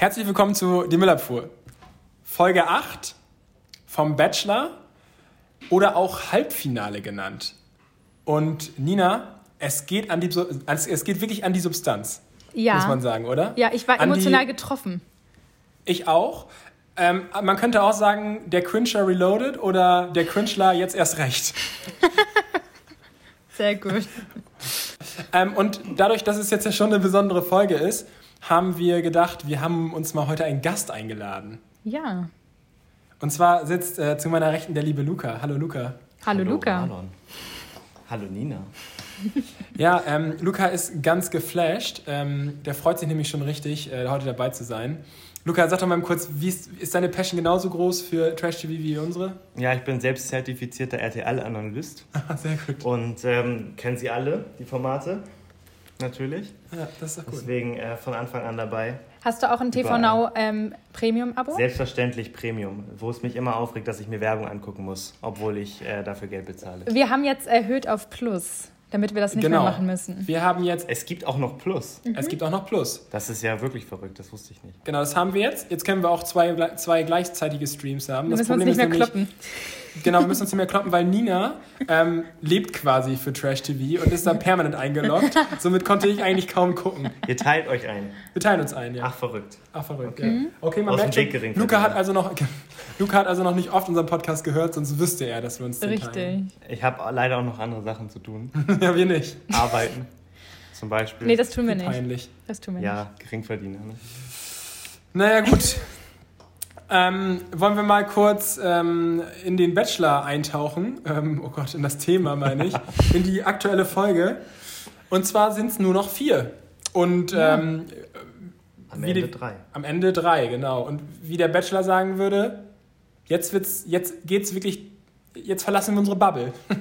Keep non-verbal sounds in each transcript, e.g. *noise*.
Herzlich willkommen zu Die Müllabfuhr. Folge 8 vom Bachelor oder auch Halbfinale genannt. Und Nina, es geht, an die, es geht wirklich an die Substanz, Ja. muss man sagen, oder? Ja, ich war An die- emotional getroffen. Ich auch. Ähm, man könnte auch sagen, der Cringer Reloaded oder der Cringler jetzt erst recht. *laughs* Sehr gut. Ähm, und dadurch, dass es jetzt ja schon eine besondere Folge ist, haben wir gedacht, wir haben uns mal heute einen Gast eingeladen. Ja. Und zwar sitzt äh, zu meiner Rechten der liebe Luca. Hallo Luca. Hallo, Luca. Marlon. Hallo Nina. *laughs* Ja, ähm, Luca ist ganz geflasht. Ähm, der freut sich nämlich schon richtig, äh, heute dabei zu sein. Luca, sag doch mal kurz, wie ist, ist deine Passion genauso groß für Trash TV wie unsere? Ja, ich bin selbst zertifizierter RTL-Analyst Ah, *laughs* Sehr gut. und ähm, kenne sie alle, die Formate. Natürlich. Ja, das ist doch gut. Deswegen äh, von Anfang an dabei. Hast du auch ein TV Überall. Now ähm, Premium-Abo? Selbstverständlich Premium, wo es mich immer aufregt, dass ich mir Werbung angucken muss, obwohl ich äh, dafür Geld bezahle. Wir haben jetzt erhöht auf Plus, damit wir das nicht Genau. mehr machen müssen. Wir haben jetzt, Es gibt auch noch Plus. es gibt auch noch Plus. Das ist ja wirklich verrückt, das wusste ich nicht. Genau, das haben wir jetzt. Jetzt können wir auch zwei, zwei gleichzeitige Streams haben. Wir Das müssen uns nicht mehr nämlich- kloppen. Genau, wir müssen uns nicht mehr kloppen, weil Nina ähm, lebt quasi für Trash TV und ist da permanent eingeloggt. Somit konnte ich eigentlich kaum gucken. Ihr teilt euch ein. Wir teilen uns ein, ja. Ach, verrückt. Ach, verrückt, Okay. ja. Okay, man Aus merkt schon, Dickering Luca hat, verdient. also noch, *laughs* Luca hat also noch nicht oft unseren Podcast gehört, sonst wüsste er, dass wir uns den Richtig. Ich habe leider auch noch andere Sachen zu tun. *laughs* Ja, wir nicht. Arbeiten. Zum Beispiel. Nee, das tun wir nicht. Peinlich. Das tun wir nicht. ja, Geringverdiener. Ne? Naja, gut. Ähm, wollen wir mal kurz ähm, in den Bachelor eintauchen? Ähm, oh Gott, in das Thema meine ich. *laughs* in die aktuelle Folge. Und zwar sind es nur noch vier. Und ähm, Am Ende die- drei. am Ende drei, genau. Und wie der Bachelor sagen würde, jetzt, wird's, jetzt geht's wirklich, jetzt verlassen wir unsere Bubble. *laughs*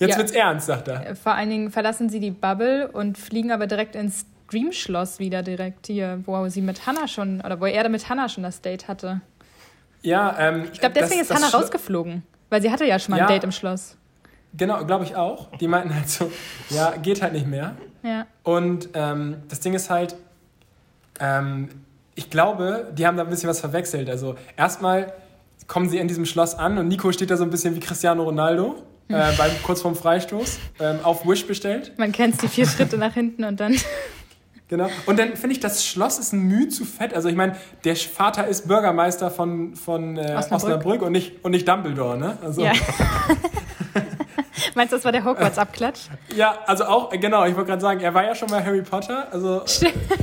Jetzt Ja. wird's ernst, sagt er. Vor allen Dingen verlassen sie die Bubble und fliegen aber direkt ins Dreamschloss wieder direkt hier, wo sie mit Hannah schon, oder wo er mit Hannah schon das Date hatte. Ja, ähm, Ich glaube, deswegen ist Hannah rausgeflogen. Weil sie hatte ja schon mal Ja. ein Date im Schloss. Genau, glaube ich auch. Die meinten halt so, ja, geht halt nicht mehr. Ja. Und ähm, das Ding ist halt, ähm, ich glaube, die haben da ein bisschen was verwechselt. Also erstmal kommen sie in diesem Schloss an und Nico steht da so ein bisschen wie Cristiano Ronaldo, äh, *laughs* beim, kurz vorm Freistoß, ähm, auf Wish bestellt. Man kennt die vier Schritte nach hinten und dann. Genau. Und dann finde ich, das Schloss ist ein Mühe zu fett. Also ich meine, der Vater ist Bürgermeister von, von äh, Osnabrück. Osnabrück, und, nicht, und nicht Dumbledore, ne? Also, Ja. *laughs* Meinst du, das war der Hogwarts-Abklatsch? ja, also auch, genau, ich wollte gerade sagen, er war ja schon mal Harry Potter. Also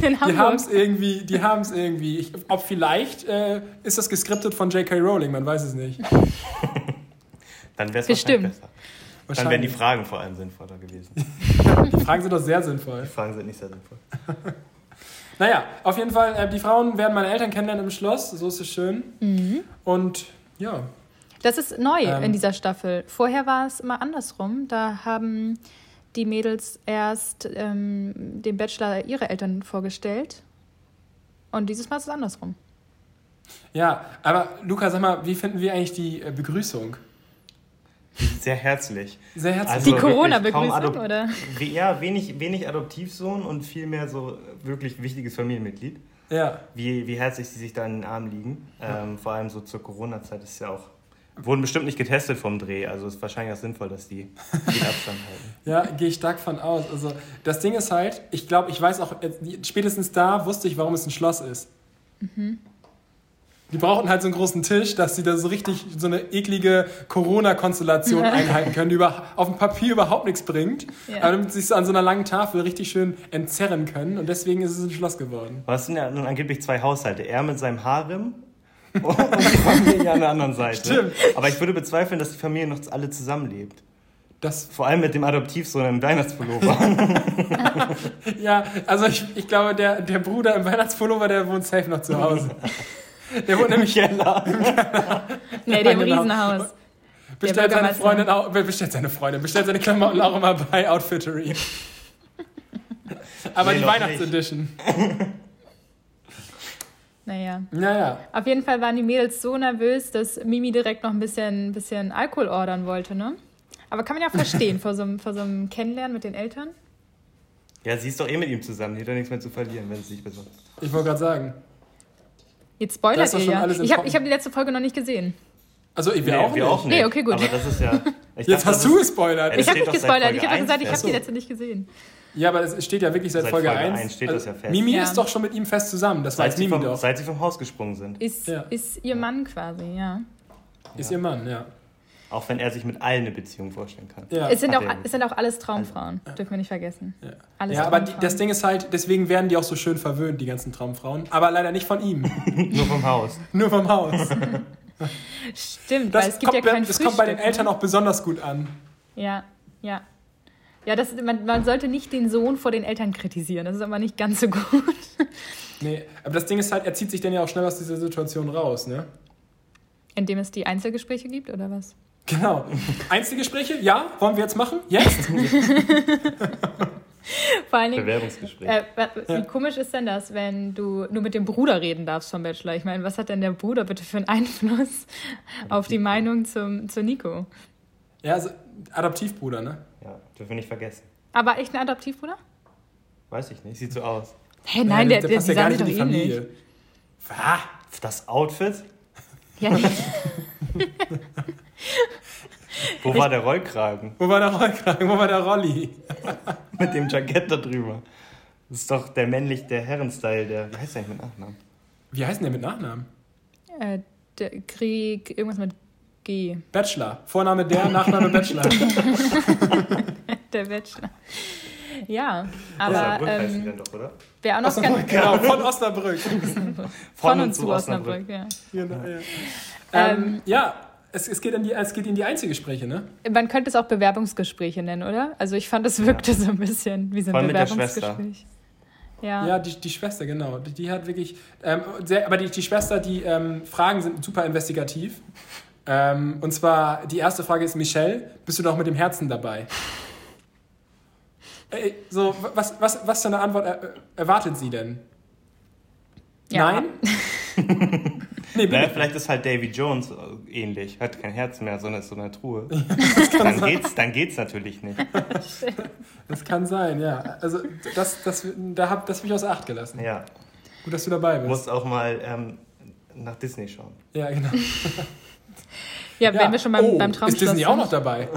In die haben es irgendwie, die haben es irgendwie. Ich, ob vielleicht äh, ist das geskriptet von J.K. Rowling, man weiß es nicht. Dann wäre es Bestimmt. besser. Dann wären die. Fragen vor allem sinnvoller gewesen. Die Fragen sind doch sehr sinnvoll. Die Fragen sind nicht sehr sinnvoll. *laughs* Naja, auf jeden Fall, äh, die Frauen werden meine Eltern kennenlernen im Schloss, so ist es schön. Mhm. Und ja, Das ist neu Ähm. in dieser Staffel. Vorher war es immer andersrum. Da haben die Mädels erst ähm, dem Bachelor ihre Eltern vorgestellt. Und dieses Mal ist es andersrum. ja, aber Luca, sag mal, wie finden wir eigentlich die äh, Begrüßung? Sehr herzlich. Sehr herzlich. Also Die Corona-Begrüßung, oder? Ja, wenig, wenig Adoptivsohn und viel mehr so wirklich wichtiges Familienmitglied. ja. Wie, wie herzlich sie sich da in den Arm liegen. Ähm, vor allem so zur Corona-Zeit ist ja auch. Wurden bestimmt nicht getestet vom Dreh, also ist wahrscheinlich auch sinnvoll, dass die viel *laughs* Abstand halten. Ja, gehe ich stark von aus. Also, das Ding ist halt, ich glaube, ich weiß auch, spätestens da wusste ich, warum es ein Schloss ist. Die brauchten halt so einen großen Tisch, dass sie da so richtig so eine eklige Corona-Konstellation einhalten können, die über, auf dem Papier überhaupt nichts bringt, Ja. aber damit sie sich so an so einer langen Tafel richtig schön entzerren können. Und deswegen ist es ein Schloss geworden. Es sind ja nun angeblich zwei Haushalte. Er mit seinem Harem *laughs* und die Familie an der anderen Seite. Stimmt. Aber ich würde bezweifeln, dass die Familie noch alle zusammenlebt. Das, Vor allem mit dem Adoptivsohn im Weihnachtspullover. *laughs* ja, also ich, ich glaube, der, der Bruder im Weihnachtspullover, der wohnt safe noch zu Hause. *laughs* Der wohnt nämlich *laughs* Keller. Nee, dem Genau. Riesenhaus. Bestellt seine. Freundin auch, bestellt seine Freundin, bestellt seine Klamotten auch immer bei Outfittery. *laughs* Aber Nee, die Weihnachtsedition. *laughs* Naja. Naja. Auf jeden Fall waren die Mädels so nervös, dass Mimi direkt noch ein bisschen, bisschen Alkohol ordern wollte, ne? Aber kann man ja verstehen, vor so, einem, vor so einem Kennenlernen mit den Eltern. Ja, sie ist doch eh mit ihm zusammen. Die hat doch nichts mehr zu verlieren, wenn sie sich besorgt. Ich wollte gerade sagen. Jetzt spoilert ihr schon ja. Ich habe hab die letzte Folge noch nicht gesehen. Also, wir, Nee, auch, wir nicht. auch nicht. Nee, okay, gut. Aber das ist ja. *laughs* Ich Jetzt dachte, hast das du gespoilert. Ich habe nicht gespoilert. Ich habe gesagt, ich 1 habe die letzte nicht gesehen. Ja, aber es steht ja wirklich seit, Seit Folge, Folge 1. 1 steht das ja fest. Mimi Ja. ist doch schon mit ihm fest zusammen. Das Seit weiß sie, Mimi vom, doch. seit sie vom Haus gesprungen sind. Ist, Ja. ist ihr Mann quasi, ja. Ist ihr Mann, ja. Auch wenn er sich mit allen eine Beziehung vorstellen kann. Ja, Es sind, hat auch, es sind auch alles Traumfrauen, dürfen wir nicht vergessen. ja. Alles ja aber die, das Ding ist halt, deswegen werden die auch so schön verwöhnt, die ganzen Traumfrauen. Aber leider nicht von ihm. *laughs* Nur vom Haus. *laughs* Nur vom Haus. *laughs* Stimmt, Das, weil es gibt kommt, ja kein das kommt bei den Frühstück, Eltern auch besonders gut an. Ne? Ja, ja. Ja, das, man, man sollte nicht den Sohn vor den Eltern kritisieren. Das ist aber nicht ganz so gut. Nee, aber das Ding ist halt, er zieht sich dann ja auch schnell aus dieser Situation raus, ne? Indem es die Einzelgespräche gibt, oder was? Genau. Einzelgespräche? Ja? Wollen wir jetzt machen? Jetzt? *laughs* Vor allen Dingen, Bewerbungsgespräch. äh, wie Ja. komisch ist denn das, wenn du nur mit dem Bruder reden darfst vom Bachelor? Ich meine, was hat denn der Bruder bitte für einen Einfluss auf die Meinung zum, zu Nico? Ja, also Adoptivbruder, ne? Ja, dürfen wir nicht vergessen. Aber echt ein Adoptivbruder? Weiß ich nicht. Sieht so aus. Hey, nein, ja, der, der, passt die ja gar nicht in die ähnlich. Familie. Was? Das Outfit? Ja, nee. *laughs* Wo war der Rollkragen? Wo war der Rollkragen? Wo war der Rolli? *laughs* Mit dem Jackett da drüber. Das ist doch der männlich, der Herrenstyle, der. Wie heißt der eigentlich mit Nachnamen? Wie heißt denn der mit Nachnamen? äh, der Krieg, irgendwas mit G. Bachelor. Vorname der, Nachname Bachelor. *laughs* Der Bachelor. Ja, Osnabrück aber heißt die ähm, dann doch, oder? wer auch noch Osnabrück, genau, von Osnabrück. von und zu Osnabrück, ja. Genau, ja. Ähm, Ähm, ja, es, es, geht in die, es geht in die Einzelgespräche, ne? Man könnte es auch Bewerbungsgespräche nennen, oder? Also ich fand, es wirkte so ein bisschen wie so ein Bewerbungsgespräch. Ja. Ja, die, die Schwester, genau. Die, die hat wirklich. Ähm, sehr, aber die, die Schwester, die ähm, Fragen sind super investigativ. Ähm, und zwar, die erste Frage ist: Michelle, bist du noch mit dem Herzen dabei? *laughs* Ey, so, was, was, was für eine Antwort er, erwartet sie denn? Ja. Nein? *laughs* nee, Naja, vielleicht ist halt Davy Jones äh, ähnlich. Hat kein Herz mehr, sondern ist so eine Truhe. *laughs* dann, geht's, dann geht's natürlich nicht. *laughs* Das kann sein, ja. Also, das, das, da hab, das habe ich außer Acht gelassen. Ja. Gut, dass du dabei Du bist. musst auch mal ähm, nach Disney schauen. Ja, genau. Ja, Ja. wenn wir schon beim, oh, beim Ist Traumschloss Disney auch noch dabei?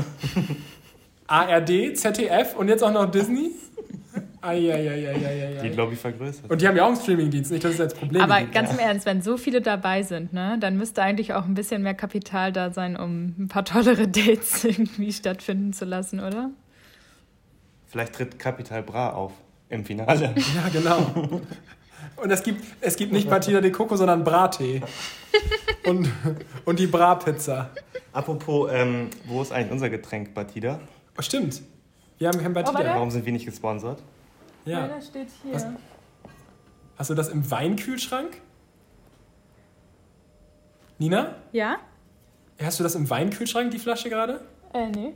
*laughs* ARD, ZDF und jetzt auch noch Disney? Die Eieieiei. Lobby vergrößert. Und die haben ja auch einen Streamingdienst, nicht, dass es als Problem Aber ganz im Ernst, wenn so viele dabei sind, ne, dann müsste eigentlich auch ein bisschen mehr Kapital da sein, um ein paar tollere *laughs* Dates irgendwie stattfinden zu lassen, oder? Vielleicht tritt Capital Bra auf im Finale. *laughs* Ja, genau. Und es gibt, es gibt nicht Martina de Coco, sondern Brattee. Und, und die Bra-Pizza. Apropos, ähm, wo ist eigentlich unser Getränk, Batida? Oh, stimmt. Wir haben kein Oh. Batida. Warum sind wir nicht gesponsert? Ja. das steht hier. Was? Hast du das im Weinkühlschrank? Nina? Ja? Hast du das im Weinkühlschrank, die Flasche gerade? Äh, nee.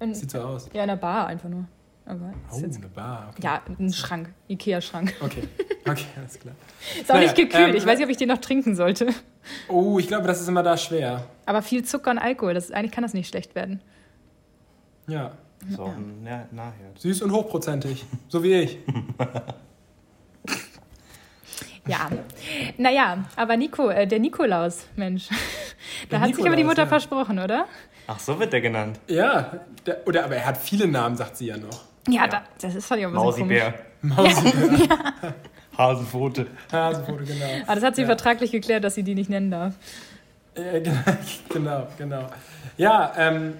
In, Sieht so aus. ja, in der Bar einfach nur. Aber Oh, jetzt, eine Bar. Okay. ja, ein Schrank. Ikea-Schrank. Okay, *laughs* okay, alles klar. Ist auch Naja, nicht gekühlt. ähm, ich weiß nicht, ob ich den noch trinken sollte. Oh, ich glaube, das ist immer da schwer. Aber viel Zucker und Alkohol, das, eigentlich kann das nicht schlecht werden. Ja. So, ja. nachher. Süß und hochprozentig. So wie ich. *laughs* Ja. Naja, aber Nico, äh, der Nikolaus, Mensch. Da Der hat sich aber die Nikolaus, Mutter ja. versprochen, oder? Ach, so wird der genannt. Ja, der, oder aber er hat viele Namen, sagt sie ja noch. Ja, Da, das ist halt ja ein komisch. Mausibär, Mausi, *laughs* Hasenpfote. Hasenfoto, genau. Aber das hat sie Ja. vertraglich geklärt, dass sie die nicht nennen darf. Äh, *laughs* genau, genau. Ja, ähm,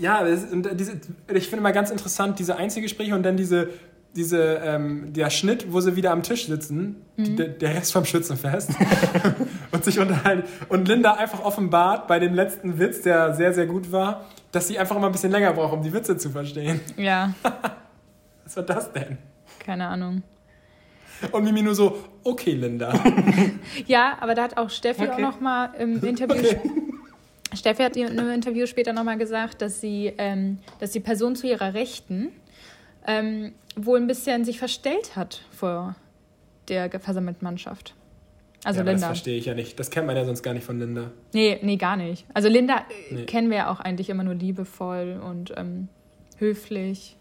ja, und diese, ich finde mal ganz interessant, diese Einzelgespräche und dann diese, diese, ähm, der Schnitt, wo sie wieder am Tisch sitzen, die, der, Rest vom Schützenfest, *laughs* und sich unterhalten. Und Linda einfach offenbart bei dem letzten Witz, der sehr, sehr gut war, dass sie einfach immer ein bisschen länger braucht, um die Witze zu verstehen. Ja, *laughs* Was war das denn? keine Ahnung. Und Mimi nur so, okay, Linda. *laughs* Ja, aber da hat auch Steffi auch Okay. noch mal im Interview. Okay. Steffi hat in einem Interview später noch mal gesagt, dass sie, ähm, dass die Person zu ihrer Rechten ähm, wohl ein bisschen sich verstellt hat vor der versammelten Mannschaft. Also ja, aber das Linda. verstehe ich ja nicht. Das kennt man ja sonst gar nicht von Linda. Nee, nee, gar nicht. Also Linda äh, Nee. kennen wir ja auch eigentlich immer nur liebevoll und ähm, höflich.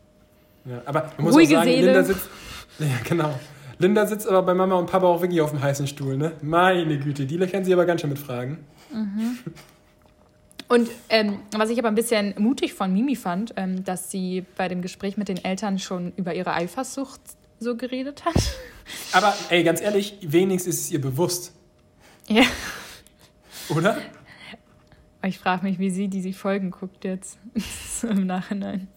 Ja, aber man muss Ruhige auch sagen, Seele. Linda sitzt. *laughs* Ja, genau. Linda sitzt aber bei Mama und Papa auch wirklich auf dem heißen Stuhl, ne? Meine Güte, die löchern sie aber ganz schön mit Fragen. *laughs* Und ähm, was ich aber ein bisschen mutig von Mimi fand, ähm, dass sie bei dem Gespräch mit den Eltern schon über ihre Eifersucht so geredet hat. Aber ey, ganz ehrlich, wenigstens ist es ihr bewusst, Ja. oder? Ich frage mich, wie sie diese Folgen guckt jetzt so *laughs* im Nachhinein.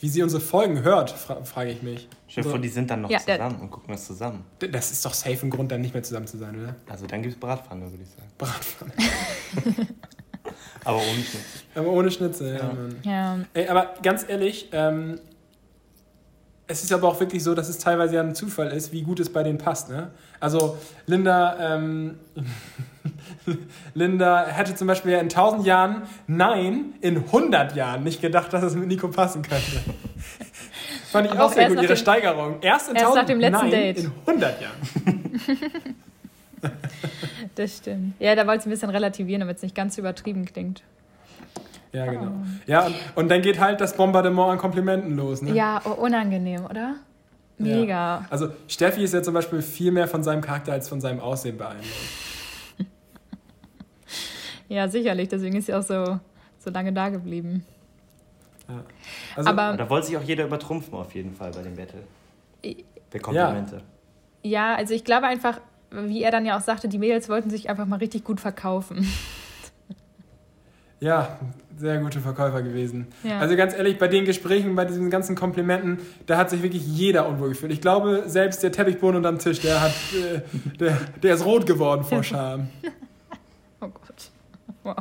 Wie sie unsere Folgen hört, fra frage ich mich. Stell dir vor, die sind dann noch Ja, zusammen und gucken das zusammen. Das ist doch safe ein Grund, dann nicht mehr zusammen zu sein, oder? Also dann gibt es Bratpfanne, würde ich sagen. Bratpfanne. *laughs* Aber ohne Schnitzel. Aber ohne Schnitzel, ja, Ja. Ey, aber ganz ehrlich, ähm, es ist aber auch wirklich so, dass es teilweise ja ein Zufall ist, wie gut es bei denen passt. Ne? Also Linda, ähm, *laughs* Linda hätte zum Beispiel ja in 1000 Jahren, nein, in 100 Jahren nicht gedacht, dass es mit Nico passen könnte. *laughs* Fand ich Aber auch sehr gut, ihre dem- Steigerung. Erst in erst 1000, nach dem letzten nein, Date. in 100 Jahren. *laughs* das stimmt. Ja, da wollte sie ein bisschen relativieren, damit es nicht ganz übertrieben klingt. Ja, genau. Ja, und, und dann geht halt das Bombardement an Komplimenten los. Ne? Ja, oh, unangenehm, oder? Mega. Ja. Also Steffi ist ja zum Beispiel viel mehr von seinem Charakter als von seinem Aussehen beeinflusst. *laughs* Ja, sicherlich. Deswegen ist sie auch so, so lange da geblieben. Ja. Also, Aber Und da wollte sich auch jeder übertrumpfen, auf jeden Fall bei dem Battle. Der Komplimente. ja, also ich glaube einfach, wie er dann ja auch sagte, die Mädels wollten sich einfach mal richtig gut verkaufen. Ja, sehr gute Verkäufer gewesen. Ja. Also ganz ehrlich, bei den Gesprächen, bei diesen ganzen Komplimenten, da hat sich wirklich jeder unwohl gefühlt. Ich glaube, selbst der Teppichboden unterm Tisch, der hat, äh, der, der ist rot geworden vor *laughs* Scham. Oh Gott. Wow.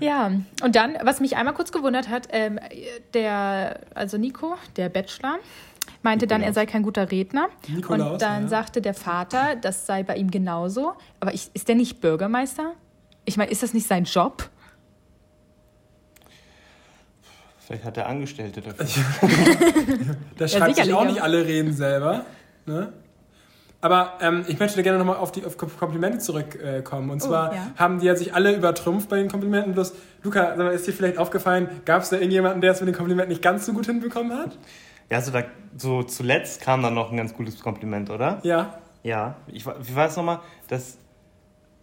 ja, und dann, was mich einmal kurz gewundert hat, ähm, der, also Nico, der Bachelor, meinte dann, er Nikolaus. sei kein guter Redner. Nikolaus, und dann ja. sagte der Vater, das sei bei ihm genauso. Aber ich, ist der nicht Bürgermeister? Ich meine, ist das nicht sein Job? Vielleicht hat er Angestellte dafür. *laughs* Da schreibt sich sicherlich, auch ja. nicht alle reden selber. Ne? Aber ähm, ich möchte gerne nochmal auf die auf Komplimente zurückkommen. Und Oh, zwar ja. haben die ja sich alle übertrumpft bei den Komplimenten. Bloß, Luca, ist dir vielleicht aufgefallen, gab es da irgendjemanden, der es mit den Komplimenten nicht ganz so gut hinbekommen hat? Ja, so, da, so zuletzt kam dann noch ein ganz gutes Kompliment, oder? Ja. Ja. Ich, war es nochmal? Dass,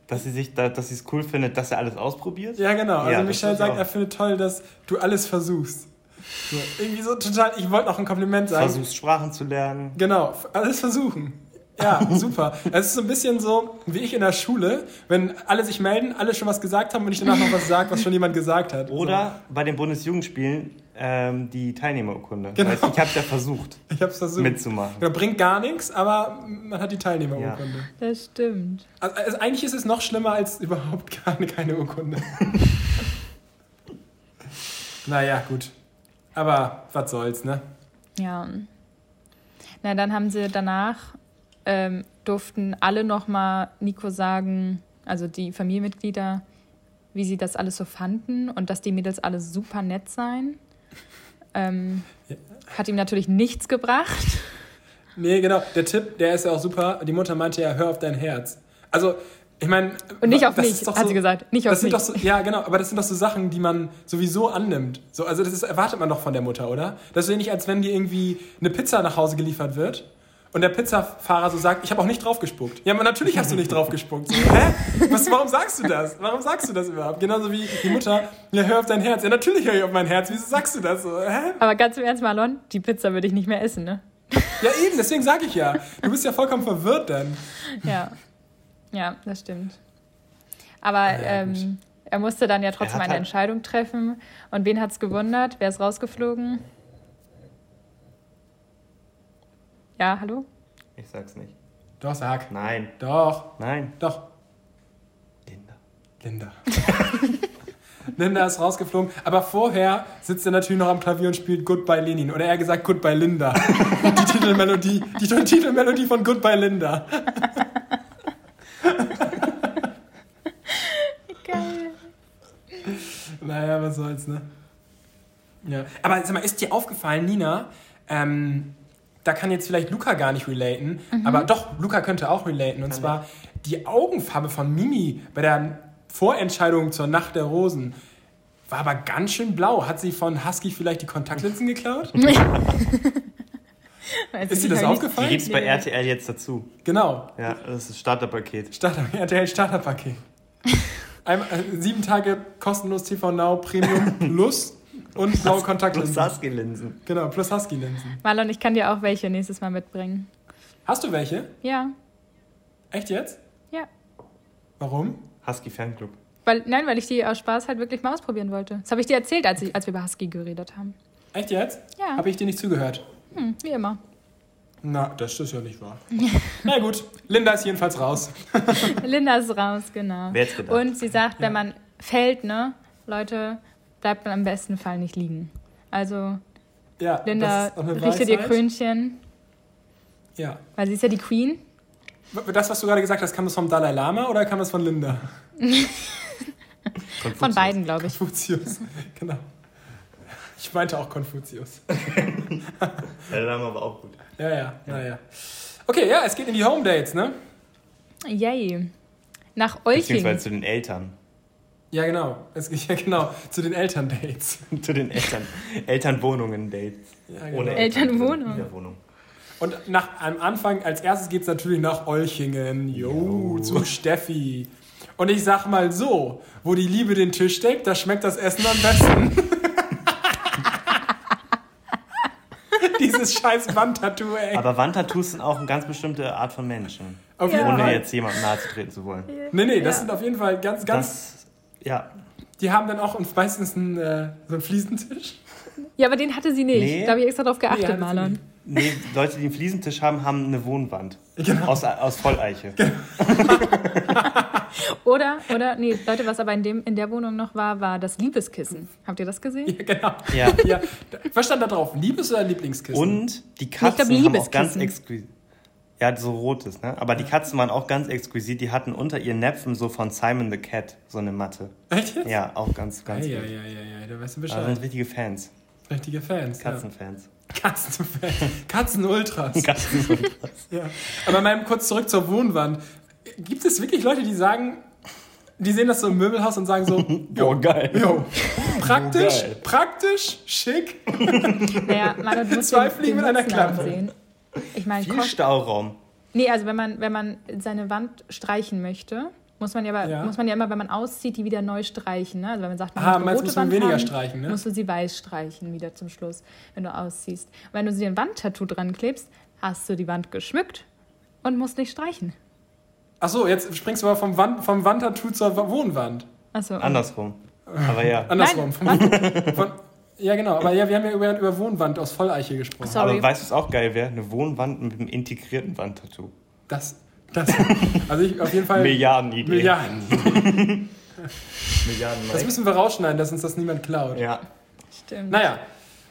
dass sie sich da, dass sie es cool findet, dass er alles ausprobiert? Ja, genau. Also Ja, Michelle sagt, auch- er findet toll, dass du alles versuchst. So, irgendwie so total, ich wollte noch ein Kompliment sagen. Versuchst Sprachen zu lernen. Genau, alles versuchen. Ja, super. Es ist so ein bisschen so wie ich in der Schule, wenn alle sich melden, alle schon was gesagt haben und ich danach noch was sage, was schon jemand gesagt hat. Oder bei den Bundesjugendspielen ähm, die Teilnehmerurkunde. Genau. Weißt, ich habe ja versucht So, ich hab's versucht. mitzumachen. Genau, bringt gar nichts, aber man hat die Teilnehmerurkunde. Das stimmt. Also, also eigentlich ist es noch schlimmer als überhaupt keine, *laughs* keine Urkunde. *laughs* naja, gut. Aber was soll's, ne? Ja. Na, dann haben sie danach, ähm, durften alle nochmal Nico sagen, also die Familienmitglieder, wie sie das alles so fanden und dass die Mädels alle super nett seien. Ähm, Ja. Hat ihm natürlich nichts gebracht. Nee, genau. Der Tipp, der ist ja auch super. Die Mutter meinte ja, hör auf dein Herz. Also, ich meine. Und nicht auf mich, hat so- sie gesagt. Nicht auf mich. so, ja, genau, aber das sind doch so Sachen, die man sowieso annimmt. So, also das ist, erwartet man doch von der Mutter, oder? Das ist ja nicht, als wenn dir irgendwie eine Pizza nach Hause geliefert wird und der Pizzafahrer so sagt, ich habe auch nicht drauf gespuckt. Ja, aber natürlich hast du nicht drauf gespuckt. So, hä? Was, warum sagst du das? Warum sagst du das überhaupt? Genauso wie die Mutter, ja, hör auf dein Herz. Ja, natürlich höre ich auf mein Herz. Wieso sagst du das so? Hä? Aber ganz im Ernst, Marlon, die Pizza würde ich nicht mehr essen, ne? Ja, eben, deswegen sage ich ja. Du bist ja vollkommen verwirrt dann. Ja. Ja, das stimmt. Aber ja, ähm, er musste dann ja trotzdem hat eine halt- Entscheidung treffen. Und wen hat's gewundert? Wer ist rausgeflogen? Ja, hallo? Ich sag's nicht. Doch, sag. Nein, Doch, nein. doch. Linda. Linda. *laughs* Linda ist rausgeflogen, aber vorher sitzt er natürlich noch am Klavier und spielt Goodbye Lenin. Oder eher gesagt Goodbye Linda. *laughs* Die Titelmelodie, die Titelmelodie von Goodbye Linda. Geil. Naja, was soll's, ne? Ja. Aber sag mal, ist dir aufgefallen, Nina, ähm, da kann jetzt vielleicht Luca gar nicht relaten, aber doch, Luca könnte auch relaten. Und Kann zwar die Augenfarbe von Mimi bei der Vorentscheidung zur Nacht der Rosen war aber ganz schön blau. Hat sie von Husky vielleicht die Kontaktlinsen geklaut? *laughs* Weiß Ist ich dir das nicht. Die aufgefallen? gibt es bei. RTL jetzt dazu. Genau. Ja, das ist das Starterpaket. Starter, *laughs* RTL Starterpaket. Einmal, äh, sieben Tage kostenlos TV Now Premium *laughs* Plus und blaue Plus Kontaktlinsen. Saskia-Linsen. Genau, plus Husky-Linsen. Marlon, ich kann dir auch welche nächstes Mal mitbringen. Hast du welche? Ja, Echt jetzt? ja. Warum? Husky Fanclub. Weil, nein, weil ich die aus Spaß halt wirklich mal ausprobieren wollte. Das habe ich dir erzählt, als, ich, als wir über Husky geredet haben. Echt jetzt? Ja. Habe ich dir nicht zugehört? Hm, wie immer. Na, das ist ja nicht wahr. *laughs* Na gut, Linda ist jedenfalls raus. *laughs* Linda ist raus, genau. Wer gedacht? Und sie sagt, wenn man fällt, ne, Leute, bleibt man am besten Fall nicht liegen. Also, Ja, Linda, das ist auch eine richte dir Weisheit. Krönchen, Ja. weil sie ist ja die Queen. Das, was du gerade gesagt hast, kam das vom Dalai Lama oder kam das von Linda? *laughs* Von beiden, glaube ich. Konfuzius. *laughs* genau. Ich meinte auch Konfuzius. Ja, der Name war auch gut. Ja, ja, naja. Okay, ja, es geht in die Home Dates, ne? Yay. Nach Olching. Beziehungsweise zu den Eltern. Ja, genau. Es geht *laughs* ja genau zu den Elterndates. zu den Eltern. Elternwohnungen-Dates. Ja, genau. Ohne Elternwohnung. In der Wohnung. Und nach, am Anfang, als erstes geht es natürlich nach Olchingen. Jo, Jo. zu Steffi. Und ich sag mal so, wo die Liebe den Tisch deckt, da schmeckt das Essen am besten. *laughs* Dieses scheiß Wandtattoo, ey. Aber Wandtattoos sind auch eine ganz bestimmte Art von Menschen. Auf Ja. jeden Ohne Fall. jetzt jemandem nahe zu treten zu wollen. Nee, nee, das Ja. sind auf jeden Fall ganz, ganz. Das, ja. Die haben dann auch meistens einen, äh, so einen Fliesentisch. Ja, aber den hatte sie nicht. Nee. Da habe ich extra drauf Nee, geachtet, sie Marlon. Nee, Leute, die einen Fliesentisch haben, haben eine Wohnwand. Genau. Aus, aus Volleiche. *laughs* Oder, oder, nee, Leute, was aber in, dem, in der Wohnung noch war, war das Liebeskissen. Habt ihr das gesehen? Ja, genau. Ja. Ja. Was stand da drauf? Liebes- oder Lieblingskissen? Und die glaub, Katzen haben auch ganz Liebeskissen. exquisit. Ja, so rotes, ne? Aber die Katzen waren auch ganz exquisit. Die hatten unter ihren Näpfen so von Simon the Cat so eine Matte. Echt jetzt? Ja, auch ganz, ganz Ja, ja, ja, ja, ja, da weißt du Bescheid. sind richtige Fans. Richtige Fans. Katzenfans. Ja. Katzenfans. *laughs* Katzenultras. Katzen. *laughs* Ja. Aber mal kurz zurück zur Wohnwand. Gibt es wirklich Leute, die sagen, die sehen das so im Möbelhaus und sagen so, *laughs* Boah, geil. jo, praktisch, Geil. praktisch, schick. Naja, Marlon, du musst Zwei Fliegen mit einer Klappe. ansehen. Ich meine, Viel Stauraum. nee, also wenn man, wenn man seine Wand streichen möchte, muss man ja, aber, Ja. muss man ja immer, wenn man auszieht, die wieder neu streichen. Ne? Also wenn man sagt, man Ah, möchte rote muss man Wand weniger haben, streichen, ne? musst du sie weiß streichen wieder zum Schluss, wenn du ausziehst. Und wenn du sie ein Wandtattoo dran klebst, hast du die Wand geschmückt und musst nicht streichen. Achso, jetzt springst du aber vom, Wand, vom Wandtattoo zur Wohnwand. Also, Andersrum. Aber ja. Andersrum. Nein, Vom, *laughs* von, ja, genau. Aber ja, wir haben ja über, über Wohnwand aus Volleiche gesprochen. Sorry. Aber weißt du, was auch geil wäre? Eine Wohnwand mit einem integrierten Wandtattoo. Das, das. Also ich auf jeden Fall. Milliardenidee. Milliarden. *laughs* Milliarden. Das müssen wir rausschneiden, dass uns das niemand klaut. ja. stimmt. Naja,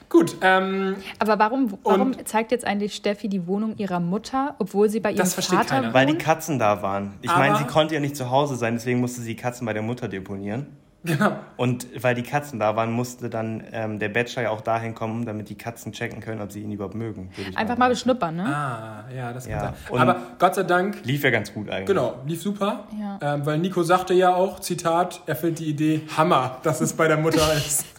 gut. Ähm, Aber warum, warum zeigt jetzt eigentlich Steffi die Wohnung ihrer Mutter, obwohl sie bei ihrem Das versteht Vater keiner. wohnt? Weil die Katzen da waren. Ich Aber- meine, sie konnte ja nicht zu Hause sein, deswegen musste sie die Katzen bei der Mutter deponieren. Genau. Und weil die Katzen da waren, musste dann ähm, der Bachelor ja auch dahin kommen, damit die Katzen checken können, ob sie ihn überhaupt mögen. Einfach mal beschnuppern, ne? Ah, ja, das kann Ja, sein. und- Aber Gott sei Dank, Lief ja ganz gut eigentlich. genau, lief super. Ja. Ähm, weil Nico sagte ja auch, Zitat, er findet die Idee Hammer, dass es bei der Mutter *laughs* ist. *laughs*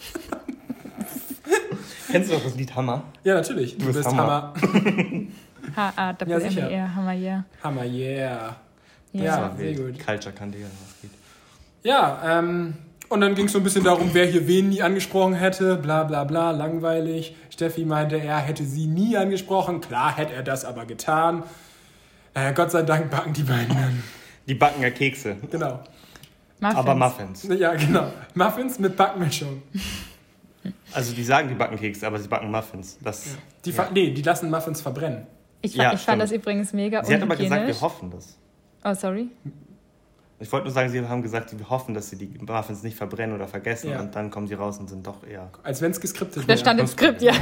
Kennst du doch das Lied Hammer? Ja, natürlich. Du, bist bist Hammer. Hammer. *laughs* H-A, Ja, sicher. R, Hammer, yeah. Hammer, yeah. Ja. Sehr gut. Culture kannte ja, was geht. Ja, ähm, und dann ging es so ein bisschen darum, wer hier wen nie angesprochen hätte, bla bla bla, langweilig. Steffi meinte, er hätte sie nie angesprochen. Klar hätte er das aber getan. Äh, Gott sei Dank backen die beiden dann. Die backen ja Kekse, Genau. Muffins. aber Muffins. Ja, genau. Muffins mit Backmischung. Also die sagen, die backen Kekse, aber sie backen Muffins. Das, Die ver- Nee, die lassen Muffins verbrennen. Ich, Ja, fand, ich fand das übrigens mega Sie hat aber gesagt, wir hoffen das. Oh, sorry. Ich wollte nur sagen, sie haben gesagt, sie hoffen, dass sie die Muffins nicht verbrennen oder vergessen Ja. und dann kommen sie raus und sind doch eher. Als wenn es geskriptet Da wäre. stand im Skript, ja.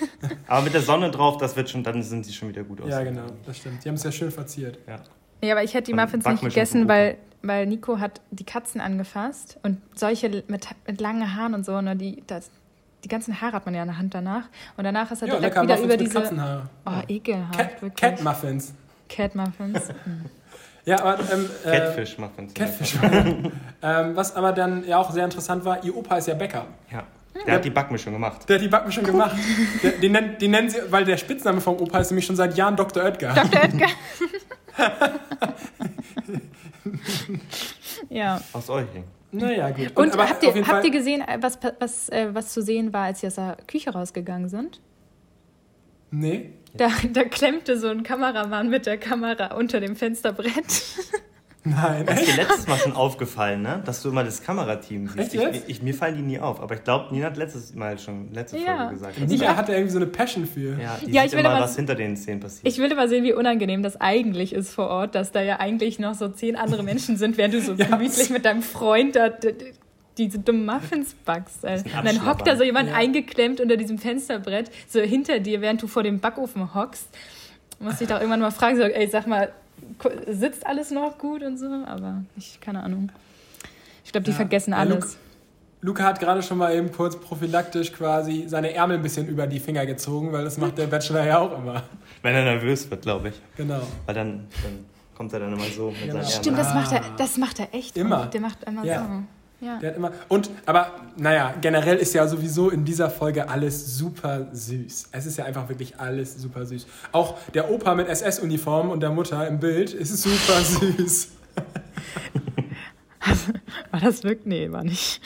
*laughs* Aber mit der Sonne drauf, das wird schon, dann sind sie schon wieder gut aus. Ja, genau, das stimmt. Die haben es ja schön verziert. Ja. Ja, aber ich hätte die Muffins nicht gegessen, weil, weil Nico hat die Katzen angefasst und solche mit, mit langen Haaren und so, ne, die, das, die ganzen Haare hat man ja in der Hand danach. Und danach ist er Ja, direkt lecker wieder Muffins über diese. Katzenhaare. Oh, ekelhaft, Cat, wirklich. Cat Muffins. Cat Muffins. Ja, aber ähm, äh, Catfish-Muffins. Catfish. ähm, was aber dann ja auch sehr interessant war, ihr Opa ist ja Bäcker. Ja. Der hat die Backmischung gemacht. Der hat die Backmischung gemacht. Der, den, nennen, den nennen sie, weil der Spitzname vom Opa ist nämlich schon seit Jahren Dr. Oetker. Dr. Oetker. *laughs* ja. Aus Euching. Naja, gut. Und, aber habt, ihr, habt Fall- ihr gesehen, äh, was, was, äh, was zu sehen war, als sie aus der Küche rausgegangen sind? Nee. Da, da klemmte so ein Kameramann mit der Kamera unter dem Fensterbrett. Nein. Das ist dir letztes Mal schon aufgefallen, ne? Dass du immer das Kamerateam siehst. Ich, ich, mir fallen die nie auf. Aber ich glaube, Nina hat letztes Mal schon, letzte Ja. Folge gesagt. Nika hab- hat da irgendwie so eine Passion für. Ja, die Ja, sieht ich will immer, aber- was hinter den Szenen passiert. Ich will immer sehen, wie unangenehm das eigentlich ist vor Ort, dass da ja eigentlich noch so zehn andere Menschen sind, während du so *laughs* Ja. gemütlich mit deinem Freund da diese dummen Muffins backst. ey. Und dann hockt da so jemand Ja. eingeklemmt unter diesem Fensterbrett, so hinter dir, während du vor dem Backofen hockst. Muss ich doch irgendwann mal fragen, so, ey, sag mal, sitzt alles noch gut und so? Aber ich, keine Ahnung. Ich glaube, die Ja. vergessen Ja, alles. Luca hat gerade schon mal eben kurz prophylaktisch quasi seine Ärmel ein bisschen über die Finger gezogen, weil das macht der Bachelor ja auch immer. Wenn er nervös wird, glaube ich. Genau. Weil dann, dann kommt er dann immer so mit Genau. seinen Ärmeln. Stimmt, das Ah. macht er, das macht er echt. Immer. Der macht immer Ja. so. Ja. Der hat immer. Und, aber, naja, generell ist ja sowieso in dieser Folge alles super süß. Es ist ja einfach wirklich alles super süß. Auch der Opa mit SS-Uniform und der Mutter im Bild ist super *laughs* süß. *laughs* War das wirklich? Nee, war nicht.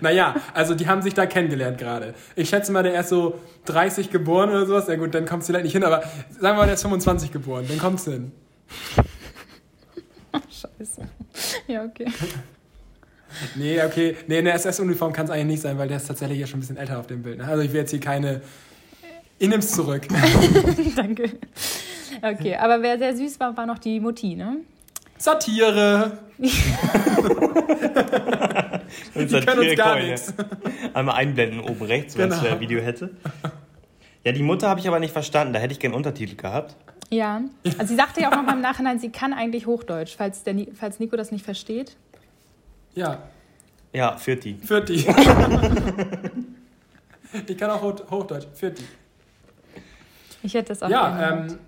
Naja, also die haben sich da kennengelernt gerade. Ich schätze mal, der ist so 30 geboren oder sowas. Ja gut, dann kommt es vielleicht nicht hin, aber sagen wir mal, der ist 25 geboren, dann kommt es hin. *laughs* Scheiße. Ja, okay. Nee, okay. Nee, eine SS-Uniform kann es eigentlich nicht sein, weil der ist tatsächlich ja schon ein bisschen älter auf dem Bild. Ne? Also ich will jetzt hier keine. Ich nimm's zurück. *laughs* Danke. Okay, aber wer sehr süß war, war noch die Mutti, ne? Satire! *laughs* Die können uns gar nichts. Einmal einblenden oben rechts, wenn es Genau. ein Video hätte. Ja, die Mutter habe ich aber nicht verstanden. Da hätte ich gerne Untertitel gehabt. Ja. Also sie sagte ja auch noch mal im Nachhinein, sie kann eigentlich Hochdeutsch, falls, der, falls Nico das nicht versteht. Ja, Ja, Fürti. Vierti. *laughs* ich kann auch Hoch- Hochdeutsch. Vierti. Ich hätte das auch Ja, ähm,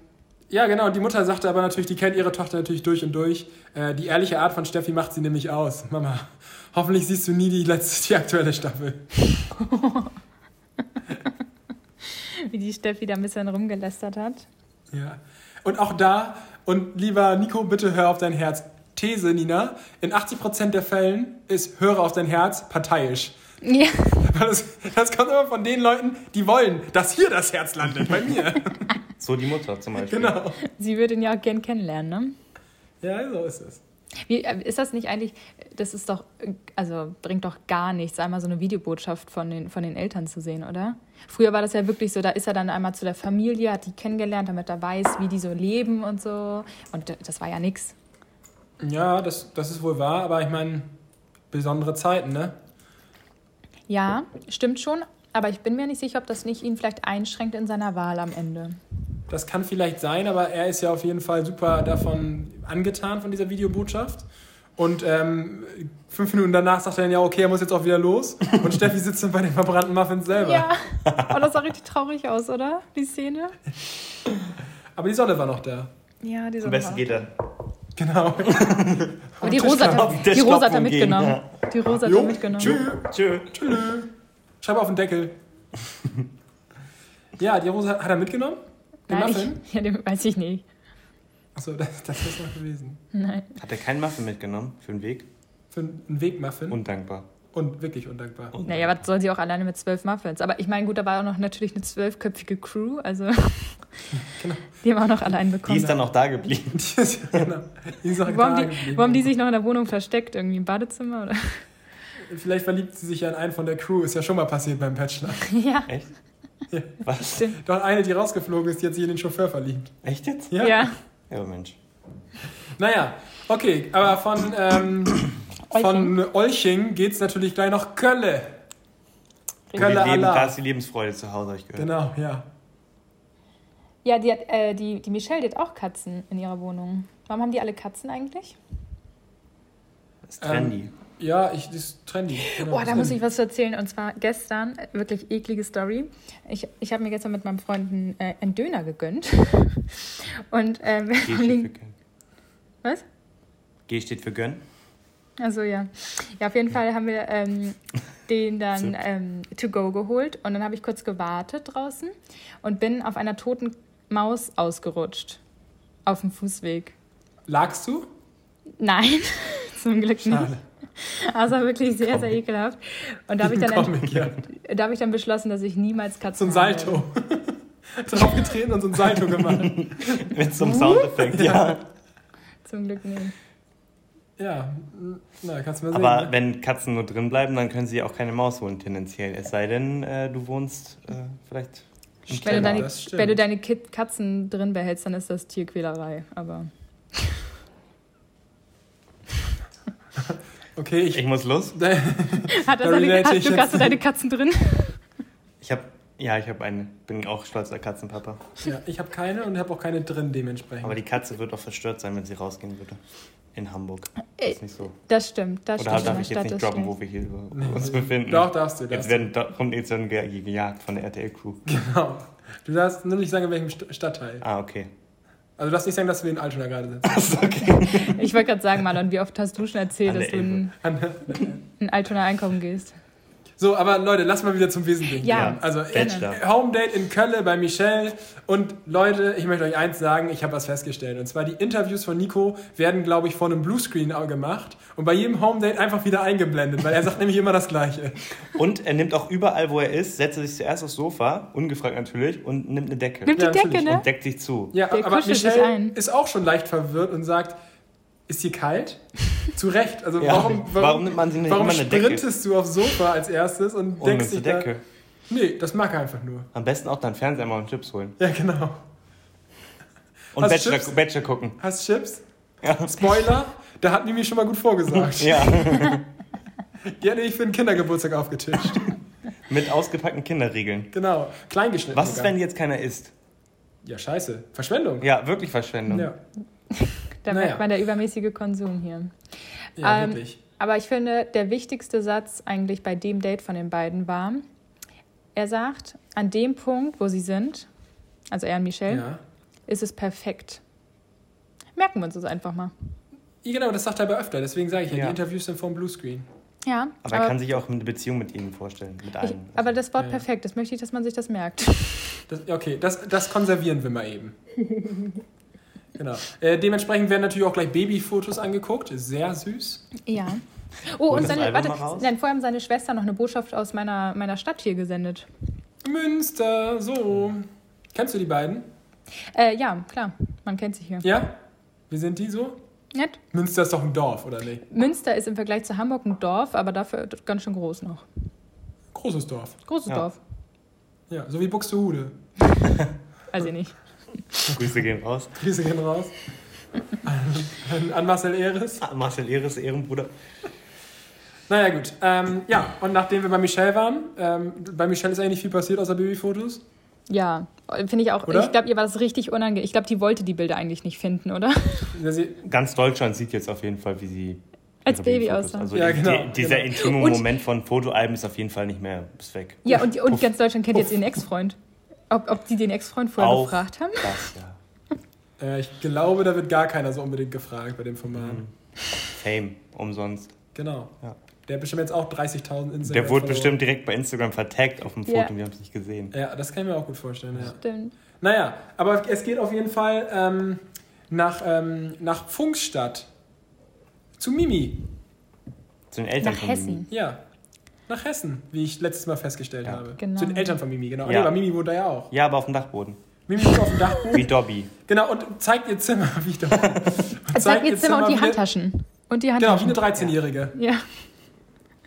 ja, genau. Die Mutter sagte aber natürlich, die kennt ihre Tochter natürlich durch und durch. Äh, die ehrliche Art von Steffi macht sie nämlich aus. Mama, *laughs* hoffentlich siehst du nie die letzte, die aktuelle Staffel. *laughs* Wie die Steffi da ein bisschen rumgelästert hat. Ja. Und auch da, und lieber Nico, bitte hör auf dein Herz. These, Nina, in 80% der Fällen ist höre auf dein Herz parteiisch. Ja. *laughs* Das, das kommt immer von den Leuten, die wollen, dass hier das Herz landet, bei mir. *laughs* So die Mutter zum Beispiel. genau. Sie würde ihn ja auch gern kennenlernen, ne? Ja, so ist es. Wie, äh, ist das nicht eigentlich, das ist doch, äh, also bringt doch gar nichts, einmal so eine Videobotschaft von den, von den Eltern zu sehen, oder? Früher war das ja wirklich so, da ist er dann einmal zu der Familie, hat die kennengelernt, damit er weiß, wie die so leben und so. Und das war ja nix. Ja, das, das ist wohl wahr, aber ich meine, besondere Zeiten, ne? Ja, stimmt schon, aber ich bin mir nicht sicher, ob das nicht ihn vielleicht einschränkt in seiner Wahl am Ende. Das kann vielleicht sein, aber er ist ja auf jeden Fall super davon angetan, von dieser Videobotschaft. Und ähm, fünf Minuten danach sagt er dann ja, okay, er muss jetzt auch wieder los. Und Steffi sitzt dann bei den verbrannten Muffins selber. Ja, oh, das sah richtig traurig aus, oder? Die Szene? Aber die Sonne war noch da. Ja, die Am besten geht er. Genau. *laughs* Aber die Rosa hat, er- die Rosa hat er mitgenommen. Die Rosa hat Jo, er mitgenommen. tschö. Tschö. Schreib auf den Deckel. *laughs* Ja, die Rose hat, er mitgenommen? Den Nein, Muffin? ich, *laughs* ja, den weiß ich nicht. Achso, das, das ist noch gewesen. Nein. Hat er keinen Muffin mitgenommen für den Weg? Für einen Wegmuffin. Und, Undankbar. wirklich undankbar. Und Naja, was soll sie auch alleine mit zwölf Muffins? Aber ich meine, gut, da war auch noch natürlich eine zwölfköpfige Crew, also Genau. *laughs* die haben auch noch allein Die bekommen. ist dann auch da geblieben. Die ist, genau. Die ist noch Wo haben, da die, geblieben. wo haben die sich noch in der Wohnung versteckt? Irgendwie im Badezimmer? Oder? Vielleicht verliebt sie sich ja in einen von der Crew. Ist ja schon mal passiert beim Bachelor. *laughs* ja. Echt? Ja. Was? Doch eine, die rausgeflogen ist, die hat sich in den Chauffeur verliebt. Echt jetzt? Ja. ja. Ja, Mensch. Naja, okay. Aber von, ähm, von Olching geht es natürlich gleich nach Kölle. Und die Kölle leben, da ist die Lebensfreude zu Hause, habe ich gehört. Genau, ja. Ja, die, hat, äh, die, die Michelle, die hat auch Katzen in ihrer Wohnung. Warum haben die alle Katzen eigentlich? Das ist trendy. Ja, ich, das ist trendy. Genau, Oh, da muss ich was zu erzählen. Und zwar gestern, äh, wirklich eklige Story. Ich, ich habe mir gestern mit meinem Freund einen, äh, einen Döner gegönnt. *laughs* Und äh, wir G *laughs* haben steht für den, Gönn. Was? G steht für Gönn. Also ja. Ja, auf jeden Fall haben wir ähm, den dann ähm, to go geholt und dann habe ich kurz gewartet draußen und bin auf einer toten Maus ausgerutscht. Auf dem Fußweg. Lagst du? Nein, *laughs* zum Glück nicht. Schade. Also wirklich sehr, sehr ekelhaft. Und da habe ich, dann Comic, ja. da habe ich dann beschlossen, dass ich niemals So Katzen ein Salto. *laughs* Draufgetreten und so ein Salto gemacht. Mit so einem Soundeffekt, ja. Zum Glück nicht. Ja, na, kannst du mal sehen. Aber ne? wenn Katzen nur drin bleiben, dann können sie auch keine Maus holen, tendenziell. Es sei denn, äh, du wohnst äh, vielleicht Wenn du deine, wenn du deine Katzen drin behältst, dann ist das Tierquälerei. Aber *laughs* Okay, ich. Ich muss los. *laughs* hat, Da das eine, hat du hast du deine *laughs* Katzen drin? Ich habe, ja, ich habe eine. Bin auch stolzer Katzenpapa. ja, ich habe keine und habe auch keine drin dementsprechend. Aber die Katze wird auch verstört sein, wenn sie rausgehen würde. In Hamburg. Ey, ist nicht so. Das stimmt. Das Oder stimmt. darf in ich jetzt nicht droppen, wo wir hier uns nee. befinden? Doch, darfst du. Jetzt Darfst werden, da kommt jetzt dann ge- gejagt von der RTL-Crew. *laughs* Genau. Du darfst nur nicht sagen, in welchem St- Stadtteil. Ah, okay. Also du darfst nicht sagen, dass wir in Altona gerade sitzen. *laughs* Achso, okay. Ich wollte gerade sagen, Marlon, wie oft hast du schon erzählt, dass du in, in Altona einkaufen gehst? So, aber Leute, lass mal wieder zum Wesentlichen. Ja. kommen. Also Bachelor. äh, Home Date in Köln bei Michelle. Und Leute, ich möchte euch eins sagen, ich habe was festgestellt. Und zwar die Interviews von Nico werden, glaube ich, vor einem Bluescreen auch gemacht und bei jedem Home Date einfach wieder eingeblendet, weil er sagt *laughs* nämlich immer das Gleiche. Und er nimmt auch überall, wo er ist, setzt er sich zuerst aufs Sofa, ungefragt natürlich, und nimmt eine Decke. Nimmt Ja, die Decke, natürlich. ne? Und deckt sich zu. Ja, Der aber Michelle ein. ist auch schon leicht verwirrt und sagt, ist hier kalt? *laughs* Zu Recht. Also Ja, warum, warum nimmt man sie nicht warum immer eine Decke? sprintest du aufs Sofa als erstes und mit dich der Decke. da... Nee, das mag er einfach nur. Am besten auch dann Fernseher mal und Chips holen. Ja, genau. Und Hast Bachelor, Chips? Bachelor gucken. Hast Chips? Ja. Spoiler, da hat Mimi schon mal gut vorgesagt. Ja, *laughs* Die hat nämlich für den Kindergeburtstag aufgetischt. *laughs* mit ausgepackten Kinderriegeln. Genau, kleingeschnitten. Was ist, sogar. wenn jetzt keiner isst? Ja, scheiße. Verschwendung. Ja, wirklich Verschwendung. Ja, Da Naja. merkt man der übermäßige Konsum hier. ja Ähm, wirklich. Aber ich finde, der wichtigste Satz eigentlich bei dem Date von den beiden war, er sagt, an dem Punkt, wo sie sind, also er und Michelle, Ja. ist es perfekt. Merken wir uns das einfach mal. ja, genau, das sagt er aber öfter. Deswegen sage ich ja, Ja. die Interviews sind vom Bluescreen. Ja, Aber er kann sich auch eine Beziehung mit ihnen vorstellen. Mit ich, allen. aber das Wort Ja. perfekt, das möchte ich, dass man sich das merkt. Das, okay, das, das konservieren wir mal eben. *laughs* genau. Äh, dementsprechend werden natürlich auch gleich Babyfotos angeguckt. Sehr süß. Ja. Oh, und seine, warte, nein, vorher haben seine Schwester noch eine Botschaft aus meiner, meiner Stadt hier gesendet. Münster, so. Kennst du die beiden? Äh, ja, klar, man kennt sich hier. Ja? Wie sind die so? Nett. Münster ist doch ein Dorf, oder nicht? Münster ist im Vergleich zu Hamburg ein Dorf, aber dafür ganz schön groß noch. Großes Dorf. Großes Ja. Dorf. Ja, so wie Buxtehude. *laughs* Weiß ich nicht. *laughs* Grüße gehen raus. Grüße gehen raus. An, an Marcel Ehres. Ah, Marcel Ehres, Ehrenbruder. Naja, gut. Ähm, ja, und nachdem wir bei Michelle waren, ähm, bei Michelle ist eigentlich nicht viel passiert außer Babyfotos. Ja, finde ich auch. Oder? Ich glaube, ihr war das richtig unangenehm. Ich glaube, die wollte die Bilder eigentlich nicht finden, oder? *laughs* Ganz Deutschland sieht jetzt auf jeden Fall, wie sie. Als Baby aussah. Also Ja, genau, die, dieser genau. intime Moment von Fotoalben ist auf jeden Fall nicht mehr ist weg. Ja, und, und ganz Deutschland kennt jetzt ihren Ex-Freund. Ob, ob die den Ex-Freund vorher Auch gefragt haben? Das, ja. *laughs* äh, ich glaube, da wird gar keiner so unbedingt gefragt bei dem Format. Mhm. Fame, umsonst. Genau. Ja. Der hat bestimmt jetzt auch 30.000 Instagram. Der wurde bestimmt direkt bei Instagram vertaggt auf dem Foto, Ja. wir haben es nicht gesehen. Ja, das kann ich mir auch gut vorstellen, ja. Stimmt. Naja, aber es geht auf jeden Fall ähm, nach, ähm, nach Pfungstadt. Zu Mimi. Zu den Eltern Nach von Hessen. Mimi. Ja. Nach Hessen, wie ich letztes Mal festgestellt Ja. habe. Genau. Zu den Eltern von Mimi, genau. Ja. Ja. aber Mimi wohnt da ja auch. Ja, aber auf dem Dachboden. Mimi wohnt auf dem Dachboden. Wie Dobby. Genau, und zeigt ihr Zimmer *laughs* wieder. Und Zeig ihr Zimmer und die wie Handtaschen. Und die Genau, wie Handtaschen. eine 13-Jährige. Ja.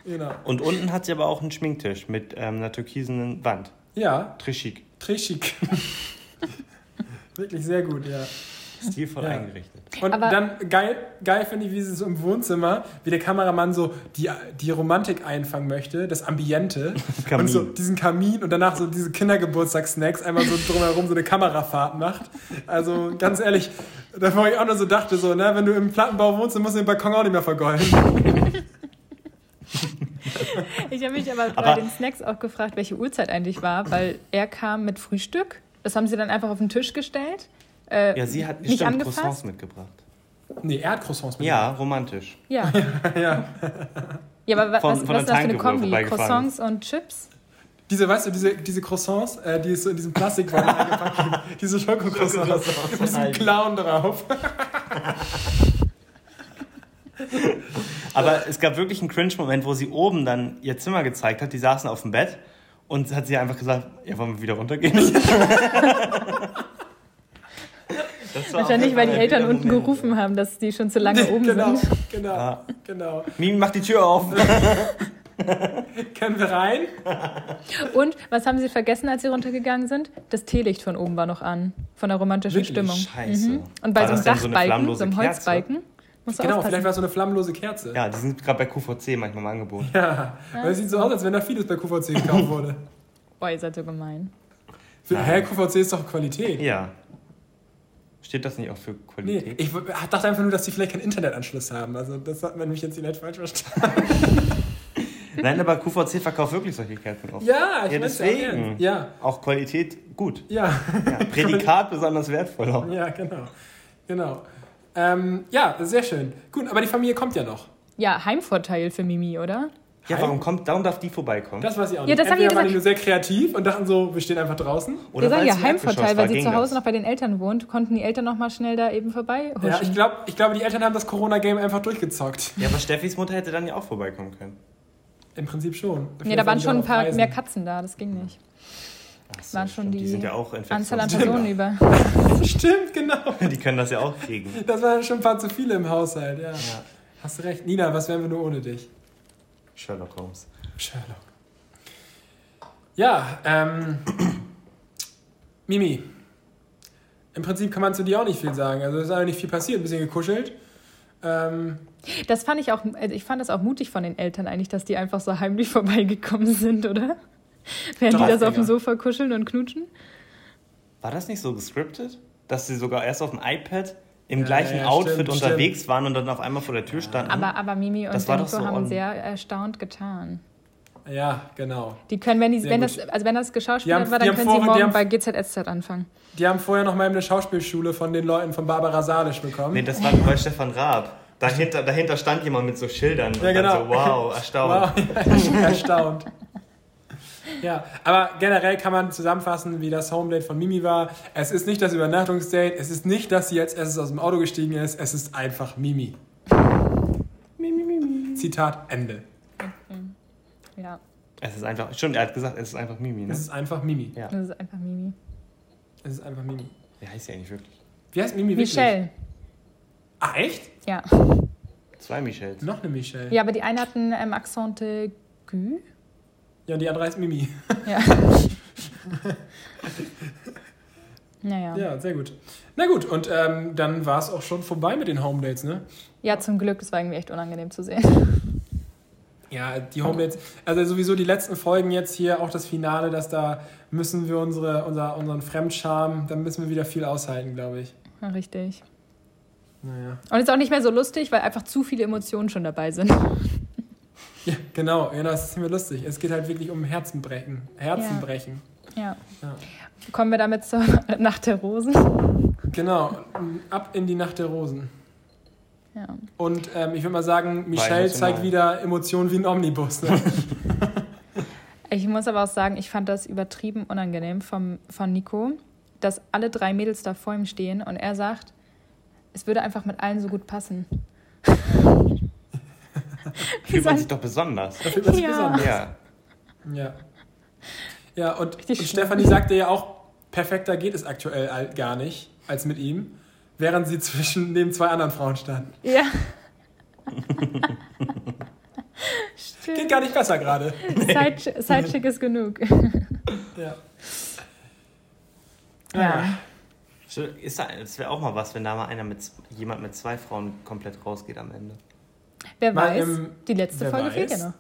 Genau. Und unten hat sie aber auch einen Schminktisch mit ähm, einer türkisen Wand. Ja, Trischik. Trischik. *laughs* Wirklich sehr gut, ja. Stilvoll Ja. eingerichtet. Und Aber- dann geil, geil finde ich, wie sie so im Wohnzimmer, wie der Kameramann so die, die Romantik einfangen möchte, das Ambiente. Kamin. *laughs* Und so diesen Kamin und danach so diese Kindergeburtstagssnacks einmal so drumherum so eine Kamerafahrt macht. Also ganz ehrlich, da wo ich auch nur so dachte, so, ne, wenn du im Plattenbau wohnst, dann musst du den Balkon auch nicht mehr vergolden. Ich habe mich aber, bei Aber- den Snacks auch gefragt, welche Uhrzeit eigentlich war, weil er kam mit Frühstück. Das haben sie dann einfach auf den Tisch gestellt. Äh, Ja, sie hat nicht stimmt, angefasst. Croissants mitgebracht. Nee, er hat Croissants mit. Ja, romantisch. Ja. *laughs* ja. Ja, aber Von- was, von was ist das für eine Kombi? Croissants und Chips? Diese, weißt du, diese, diese Croissants, äh, die es so in diesem Plastikbeutel eingepackt *laughs* diese Schokocroissants mit diesem Clown drauf. *laughs* Aber es gab wirklich einen Cringe-Moment, wo sie oben dann ihr Zimmer gezeigt hat. Die saßen auf dem Bett und hat sie einfach gesagt, ja, wollen wir wieder runtergehen? Wahrscheinlich, weil die Eltern unten Moment. gerufen haben, dass die schon zu lange oben genau, sind. genau, Ja. genau. Mimi, mach die Tür auf. *laughs* Können wir rein? Und was haben sie vergessen, als sie runtergegangen sind? Das Teelicht von oben war noch an. Von der romantischen Wirklich? Stimmung. Scheiße. Mhm. Und bei War so einem so Dachbalken, flammlose so einem? Holzbalken, musst Genau, aufpassen. vielleicht war es so eine flammlose Kerze. Ja, die sind gerade bei QVC manchmal im Angebot. Ja, weil es sieht so aus, als wenn da vieles bei QVC gekauft wurde. Boah, ihr seid so gemein. Für, hä, QVC ist doch Qualität. Ja. Steht das nicht auch für Nee, Qualität? ich w- dachte einfach nur, dass die vielleicht keinen Internetanschluss haben. Also das hat man mich jetzt vielleicht falsch verstanden. *laughs* Nein, aber QVC verkauft wirklich solche Kerzen auf. Ja, ich Ja, deswegen. Ja, Auch Qualität gut. ja, Ja, Prädikat besonders wertvoll auch. ja, genau. Genau. Ähm, ja, sehr schön. Gut, aber die Familie kommt ja noch. Ja, Heimvorteil für Mimi, oder? Ja, warum kommt, darum darf die vorbeikommen? Das weiß ich auch Ja, nicht. das haben die Entweder waren die nur sehr kreativ und dachten so, wir stehen einfach draußen. Oder wir sagen ja Heimvorteil, weil sie zu Hause das. noch bei den Eltern wohnt, konnten die Eltern noch mal schnell da eben vorbei Ja, ich, huschen. glaub, ich glaube, die Eltern haben das Corona-Game einfach durchgezockt. Ja, aber Steffis Mutter hätte dann ja auch vorbeikommen können. Im Prinzip schon. Nee, da waren schon ein paar Reisen. mehr Katzen da, das ging nicht. So, Waren schon die, die sind ja auch Anzahl an. *laughs* Personen über. *laughs* Stimmt, genau. *laughs* Die können das ja auch kriegen. Das waren schon ein paar zu viele im Haushalt, ja. Ja. Hast du recht. Nina, was wären wir nur ohne dich? Sherlock Holmes. Sherlock. Ja, ähm. Mimi. Im Prinzip kann man zu dir auch nicht viel sagen. Also es ist eigentlich nicht viel passiert, ein bisschen gekuschelt. Ähm, Das fand ich auch, also ich fand das auch mutig von den Eltern eigentlich, dass die einfach so heimlich *laughs* vorbeigekommen sind, oder? *laughs* Während die das auf dem. Sofa kuscheln und knutschen. War das nicht so gescriptet? Dass sie sogar erst auf dem iPad im Ja, gleichen ja, Outfit stimmt, unterwegs waren und dann auf einmal vor der Tür standen? Aber, aber Mimi und Nico so haben on- sehr erstaunt getan. ja, genau. Die können, wenn, die, Sehr wenn, gut. das, also wenn das geschauspielert war, dann können sie vor- die morgen haben- bei GZSZ anfangen. Die haben vorher noch mal eine Schauspielschule von den Leuten von Barbara Salisch bekommen. nee, das war bei Stefan Raab. Dahinter, dahinter stand jemand mit so Schildern. Ja, und dann genau. so, wow, *laughs* erstaunt. Wow, *laughs* ja, erstaunt. Ja, aber generell kann man zusammenfassen, wie das Homedate von Mimi war. Es ist nicht das Übernachtungsdate, es ist nicht, dass sie als erstes aus dem Auto gestiegen ist, es ist einfach Mimi. Mimi, Mimi. Zitat Ende. Ja, Es ist einfach, stimmt, er hat gesagt, es ist einfach Mimi, ne? Es ist einfach Mimi. Ja. das ist einfach Mimi. Es ist einfach Mimi. Wie heißt sie eigentlich wirklich? Wie heißt Mimi wirklich? Michelle, Ah, echt? ja. Zwei Michels. Noch eine Michelle. Ja, aber die eine hat ein ähm, Accent aigu. Ja, die andere heißt Mimi. Ja. *laughs* naja. Ja. Ja, sehr gut. Na gut, und ähm, dann war es auch schon vorbei mit den Homedates, ne? zum Glück, das war irgendwie echt unangenehm zu sehen. Ja, die Homedates, also sowieso die letzten Folgen jetzt hier, auch das Finale, dass da müssen wir unsere, unser, unseren Fremdscham, da müssen wir wieder viel aushalten, glaube ich. Ja, richtig. Naja. Und ist auch nicht mehr so lustig, weil einfach zu viele Emotionen schon dabei sind. Ja, genau, genau, das ist mehr lustig. Es geht halt wirklich um Herzenbrechen. Herzenbrechen. Ja. Ja. Kommen wir damit zur *laughs* Nacht der Rosen. Genau, ab in die Nacht der Rosen. Ja. Und ähm, ich würde mal sagen, Michelle zeigt wieder Emotionen wie ein Omnibus. Ne? *laughs* Ich muss aber auch sagen, ich fand das übertrieben unangenehm vom, von Nico, dass alle drei Mädels da vor ihm stehen und er sagt, es würde einfach mit allen so gut passen. *laughs* *laughs* Fühlt man sich doch besonders. Da fühlt man sich Ja. besonders. Ja. Ja. Ja, und, und. Stefanie sagte ja auch, perfekter geht es aktuell gar nicht als mit ihm, während sie zwischen neben zwei anderen Frauen stand. Ja. *laughs* Geht Stimmt. gar nicht besser gerade. *laughs* Side- Sidechick ist genug. Ja. Ja. Ist da, das wäre auch mal was, wenn da mal einer mit jemand mit zwei Frauen komplett rausgeht am Ende. Wer Mal weiß, im- die letzte Folge fehlt ja weiß. noch.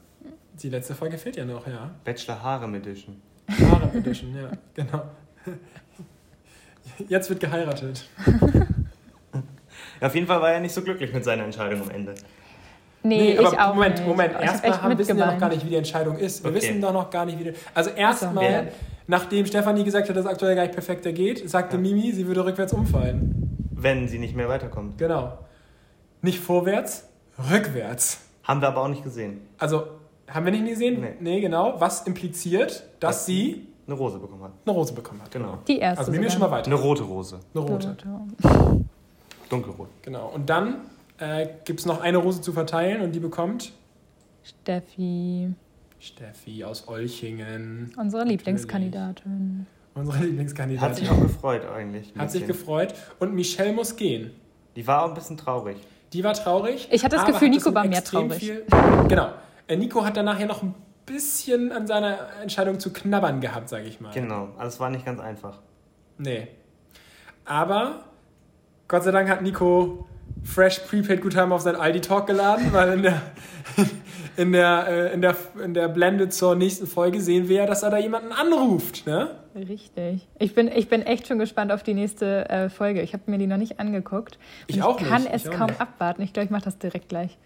Die letzte Folge fehlt ja noch, ja. Bachelor Harem Edition. Harem Edition, ja, genau. Jetzt wird geheiratet. Ja, auf jeden Fall war er nicht so glücklich mit seiner Entscheidung am Ende. Nee, aber ich auch Moment, nicht. Moment. Erstmal wissen wir noch gar nicht, wie die Entscheidung ist. Wir Okay. wissen doch noch gar nicht, wie die... Also erstmal, Wer- nachdem Stefanie gesagt hat, dass es aktuell gar nicht perfekter geht, sagte Ja. Mimi, sie würde rückwärts umfallen. Wenn sie nicht mehr weiterkommt. Genau. Nicht vorwärts, rückwärts. Haben wir aber auch nicht gesehen. Also, haben wir nicht gesehen? Nee. nee genau. Was impliziert, dass Was? sie Eine Rose bekommen hat. eine Rose bekommen hat. Genau. Die erste. Also, nehmen wir schon mal weiter. Eine rote Rose. Eine rote. Dunkelrot. Genau. Und dann äh, gibt es noch eine Rose zu verteilen und die bekommt Steffi, Steffi aus Olchingen. unsere Lieblingskandidatin. Unsere Lieblingskandidatin. Hat sich auch gefreut eigentlich. Hat sich gefreut. Und Michelle muss gehen. Die war auch ein bisschen traurig. Die war traurig. Ich hatte das Gefühl, Nico war mehr traurig. Viel, genau. Äh, Nico hat dann nachher noch ein bisschen an seiner Entscheidung zu knabbern gehabt, sage ich mal. Genau. Also es war nicht ganz einfach. Nee. Aber Gott sei Dank hat Nico Fresh Prepaid Guthaben auf sein Aldi Talk geladen, weil in der, *laughs* in der, äh, in der, in der Blende zur nächsten Folge sehen wir ja, dass er da jemanden anruft. Ne? Richtig. Ich bin, ich bin echt schon gespannt auf die nächste äh, Folge. Ich habe mir die noch nicht angeguckt. Ich Und auch ich kann nicht, es ich kaum nicht. abwarten. Ich glaube, ich mache das direkt gleich.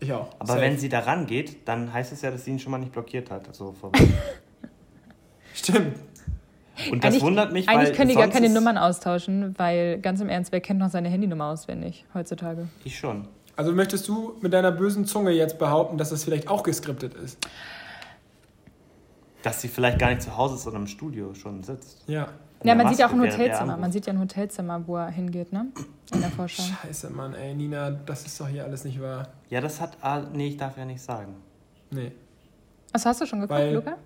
Ich auch. Aber Safe. wenn sie da rangeht, dann heißt es ja, dass sie ihn schon mal nicht blockiert hat. Also *laughs* Stimmt. Und das Eigentlich- wundert mich, weil Eigentlich können die gar keine Nummern austauschen, weil ganz im Ernst, wer kennt noch seine Handynummer auswendig heutzutage? Ich schon. Also möchtest du mit deiner bösen Zunge jetzt behaupten, dass es vielleicht auch geskriptet ist? Dass sie vielleicht gar nicht zu Hause ist, sondern im Studio schon sitzt. Ja. Ja, man sieht ja auch ein Maske, er Hotelzimmer. Man sieht ja ein Hotelzimmer, wo er hingeht, ne? In der Vorschau. Scheiße, Mann, ey, Nina, das ist doch hier alles nicht wahr. Ja, das hat. ah, Nee, ich darf ja nicht sagen. Nee. Was hast du schon geguckt, Weil- Luca?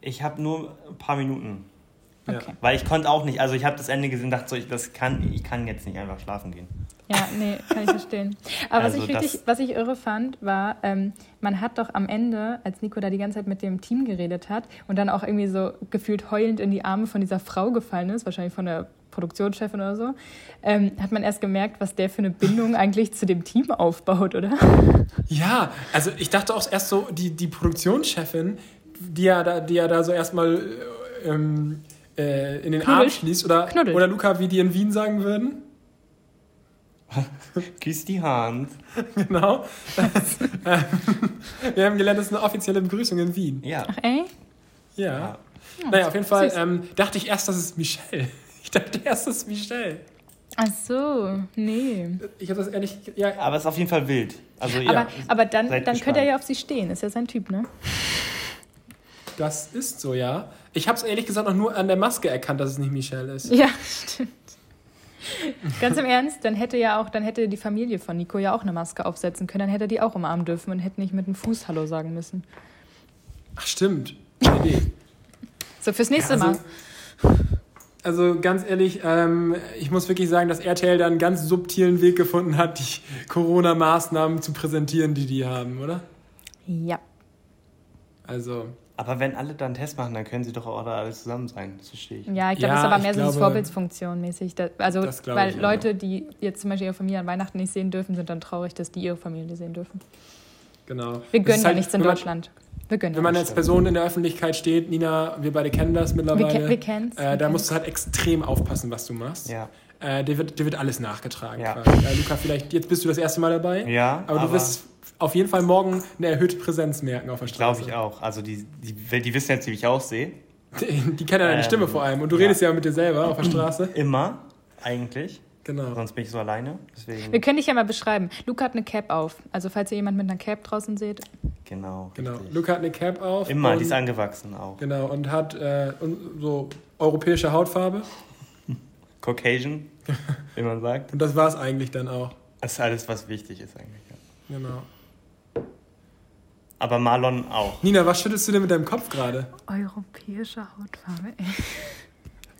Ich habe nur ein paar Minuten. Okay. Weil ich konnte auch nicht. Also ich habe das Ende gesehen und dachte so, ich, das kann, ich kann jetzt nicht einfach schlafen gehen. Ja, nee, kann ich verstehen. Aber Also was, ich richtig, was ich irre fand, war, ähm, man hat doch am Ende, als Nico da die ganze Zeit mit dem Team geredet hat und dann auch irgendwie so gefühlt heulend in die Arme von dieser Frau gefallen ist, wahrscheinlich von der Produktionschefin oder so, ähm, hat man erst gemerkt, was der für eine Bindung eigentlich zu dem Team aufbaut, oder? Ja, also ich dachte auch erst so, die, die Produktionschefin, die ja da, die ja da so erstmal äh, ähm, äh, in den Arm Knuddelt. schließt, oder, Knuddelt. oder Luca, wie die in Wien sagen würden. *laughs* Küss die Hand. Genau. *laughs* Wir haben gelernt, das ist eine offizielle Begrüßung in Wien. Ja. Ach, ey? Ja. naja, auf jeden Fall ähm, dachte ich erst, das ist Michelle. *laughs* Ich dachte erst, das ist Michelle. Ach so, nee. Ich habe das ehrlich. Ja, Aber es ist auf jeden Fall wild. Also ja. Aber, aber dann, dann könnte er ja auf sie stehen, ist ja sein Typ, ne? das ist so, ja. Ich habe es ehrlich gesagt auch nur an der Maske erkannt, dass es nicht Michelle ist. Ja, stimmt. *laughs* Ganz im Ernst, dann hätte ja auch, dann hätte die Familie von Nico ja auch eine Maske aufsetzen können, dann hätte er die auch umarmen dürfen und hätte nicht mit dem Fuß Hallo sagen müssen. Ach, stimmt. Idee. *laughs* So fürs nächste Ja, Mal. also- Also ganz ehrlich, ähm, ich muss wirklich sagen, dass RTL da einen ganz subtilen Weg gefunden hat, die Corona-Maßnahmen zu präsentieren, die die haben, oder? Ja. Also, Aber wenn alle dann einen Test machen, dann können sie doch auch da alle zusammen sein. Das verstehe ich. Ja, ich glaube, Ja, das ist aber mehr so glaube- Vorbildsfunktion mäßig. Da, also, weil ich. Leute, die jetzt zum Beispiel ihre Familie an Weihnachten nicht sehen dürfen, sind dann traurig, dass die ihre Familie sehen dürfen. genau. Wir gönnen ja halt, nichts in man- Deutschland. Gönnen Wenn man als Person in der Öffentlichkeit steht, Nina, wir beide kennen das Wir, mittlerweile. ke- wir kennen's. äh, wir da kennen's. musst du halt extrem aufpassen, was du machst. Ja. Äh, dir, wird, dir wird alles nachgetragen. Ja. quasi. Äh, Luca, vielleicht, jetzt bist du das erste Mal dabei. Ja, Aber, du aber- wirst auf jeden Fall morgen eine erhöhte Präsenz merken auf der Straße. Glaube ich auch. Also die, die, die wissen jetzt, wie ich aussehe. Die, *laughs* die kennen ja deine Ähm, Stimme vor allem. Und du ja. redest ja mit dir selber auf der Straße. *clears throat* Immer, eigentlich. Genau. Sonst bin ich so alleine. Deswegen, Wir können dich ja mal beschreiben. Luca hat eine Cap auf. Also, falls ihr jemand mit einer Cap draußen seht. Genau. Genau. richtig. Luca hat eine Cap auf. Immer, und, die ist angewachsen auch. Genau, und hat äh, und so europäische Hautfarbe. *laughs* Caucasian, *laughs* wie man sagt. Und das war es eigentlich dann auch. Das ist alles, was wichtig ist eigentlich. Ja. Genau. Aber Marlon auch. Nina, was schüttelst du denn mit deinem Kopf gerade? Europäische Hautfarbe, ey. *laughs*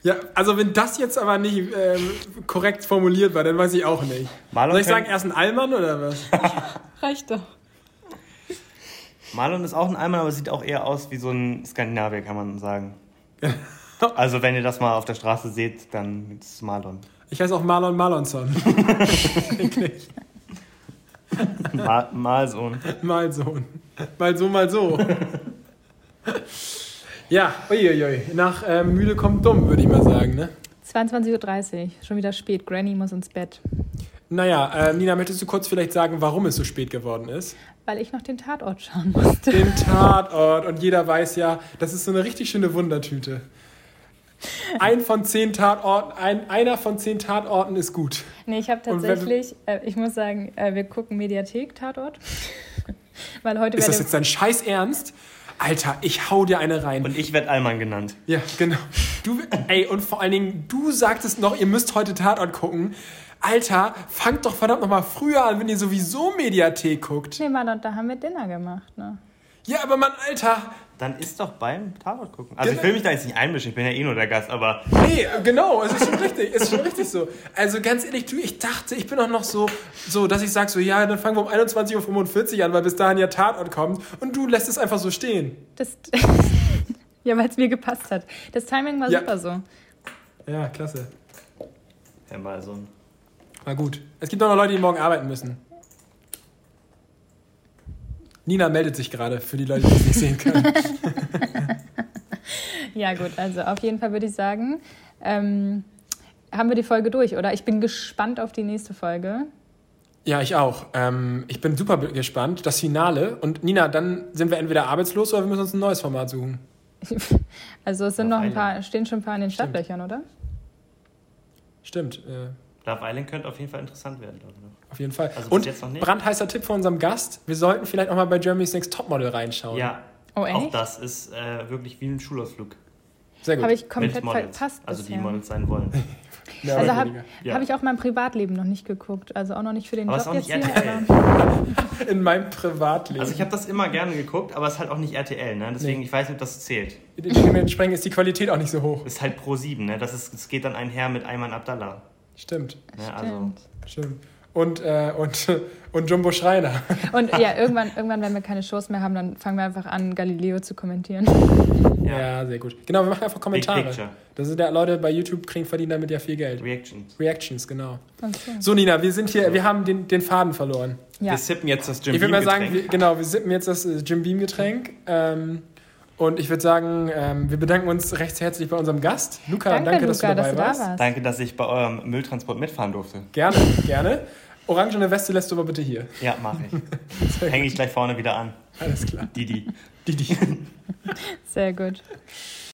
Ja, also wenn das jetzt aber nicht ähm, korrekt formuliert war, dann weiß ich auch nicht. Marlon, Soll ich sagen, er ist ein Allmann oder was? Reicht doch. Marlon ist auch ein Allmann, aber sieht auch eher aus wie so ein Skandinavier, kann man sagen. *laughs* Also wenn ihr das mal auf der Straße seht, dann ist es Marlon. Ich heiße auch Marlon Marlonson. *laughs* Ma Malsohn. mal so. Mal so, mal so. ja, uiuiui. Nach äh, müde kommt dumm, würde ich mal sagen, ne? 22.30 Uhr. Schon wieder spät. Granny muss ins Bett. Naja, äh, Nina, möchtest du kurz vielleicht sagen, warum es so spät geworden ist? Weil ich noch den Tatort schauen musste. Den Tatort. Und jeder weiß ja, das ist so eine richtig schöne Wundertüte. Ein von zehn Tatorten, ein, einer von zehn Tatorten ist gut. Nee, ich habe Und wenn- tatsächlich, äh, ich muss sagen, äh, wir gucken Mediathek-Tatort. *laughs* Weil heute Ist das jetzt dein Scheiß Ernst? Alter, ich hau dir eine rein. Und ich werde Allmann genannt. ja, genau. Du, ey, und vor allen Dingen, du sagtest noch, ihr müsst heute Tatort gucken. Alter, fangt doch verdammt nochmal früher an, wenn ihr sowieso Mediathek guckt. Nee, Mann, da haben wir Dinner gemacht, ne? Ja, aber Mann, Alter. Dann ist doch beim Tatort gucken. Also ich will mich da jetzt nicht einmischen, ich bin ja eh nur der Gast, aber Nee, genau, es ist schon richtig, es ist schon richtig so. Also ganz ehrlich, du, ich dachte, ich bin auch noch so, so dass ich sage so, ja, dann fangen wir um 21.45 Uhr an, weil bis dahin ja Tatort kommt. Und du lässt es einfach so stehen. Das, *laughs* ja, weil es mir gepasst hat. Das Timing war Ja. super so. Ja, klasse. ja, mal War gut. Es gibt auch noch Leute, die morgen arbeiten müssen. Nina meldet sich gerade, für die Leute, die es nicht sehen können. *laughs* Ja, gut, also auf jeden Fall würde ich sagen, ähm, haben wir die Folge durch, oder? Ich bin gespannt auf die nächste Folge. Ja, ich auch. Ähm, ich bin super gespannt. Das Finale. Und Nina, dann sind wir entweder arbeitslos oder wir müssen uns ein neues Format suchen. *laughs* Also es sind Auf noch ein paar, stehen schon ein paar in den Stimmt. Startlöchern, oder? Stimmt, äh, Love Island könnte auf jeden Fall interessant werden, glaube ich. noch. auf jeden Fall. Also Und jetzt noch nicht. brandheißer Tipp von unserem Gast. Wir sollten vielleicht auch mal bei Germany's Next Topmodel reinschauen. Ja, Oh, auch echt? das ist äh, wirklich wie ein Schulausflug. Sehr gut. Habe ich komplett mit Models. verpasst Also die. Models sein wollen. *laughs* Mehr Also habe weniger. Ja. hab ich auch mein Privatleben noch nicht geguckt. Also auch noch nicht für den Aber ist Job auch nicht jetzt hier. RTL. Aber *laughs* In meinem Privatleben. Also ich habe das immer gerne geguckt, aber es ist halt auch nicht RTL, ne? Deswegen, Nee. ich weiß nicht, ob das zählt. Dementsprechend ist die Qualität auch nicht so hoch. Es ist halt Pro 7, ne? Das, ist, das geht dann einher mit Ayman Abdallah. Stimmt, Ne? Also, stimmt. stimmt. Und, äh, und, *laughs* und Jumbo Schreiner. Und ja, *laughs* irgendwann, irgendwann, wenn wir keine Shows mehr haben, dann fangen wir einfach an, Galileo zu kommentieren. Ja. sehr gut. Genau, wir machen einfach Kommentare. Das sind ja Leute bei YouTube kriegen verdienen damit ja viel Geld. Reactions. Reactions, genau. Okay. So, Nina, wir sind hier, wir haben den, den Faden verloren. Ja. Wir sippen jetzt das Jim ich würde mal Beam sagen, wir, genau, wir sippen jetzt das äh, Jim Beam Getränk. Ähm, und ich würde sagen, ähm, wir bedanken uns recht herzlich bei unserem Gast. Luca, danke, Danke, dass Luca, du dabei dass du da warst. warst. Danke, dass ich bei eurem Mülltransport mitfahren durfte. Gerne, gerne. Orangene Weste lässt du aber bitte hier. Ja, mache ich. *laughs* Hänge ich gleich vorne wieder an. Alles klar. Didi. Didi. Sehr gut.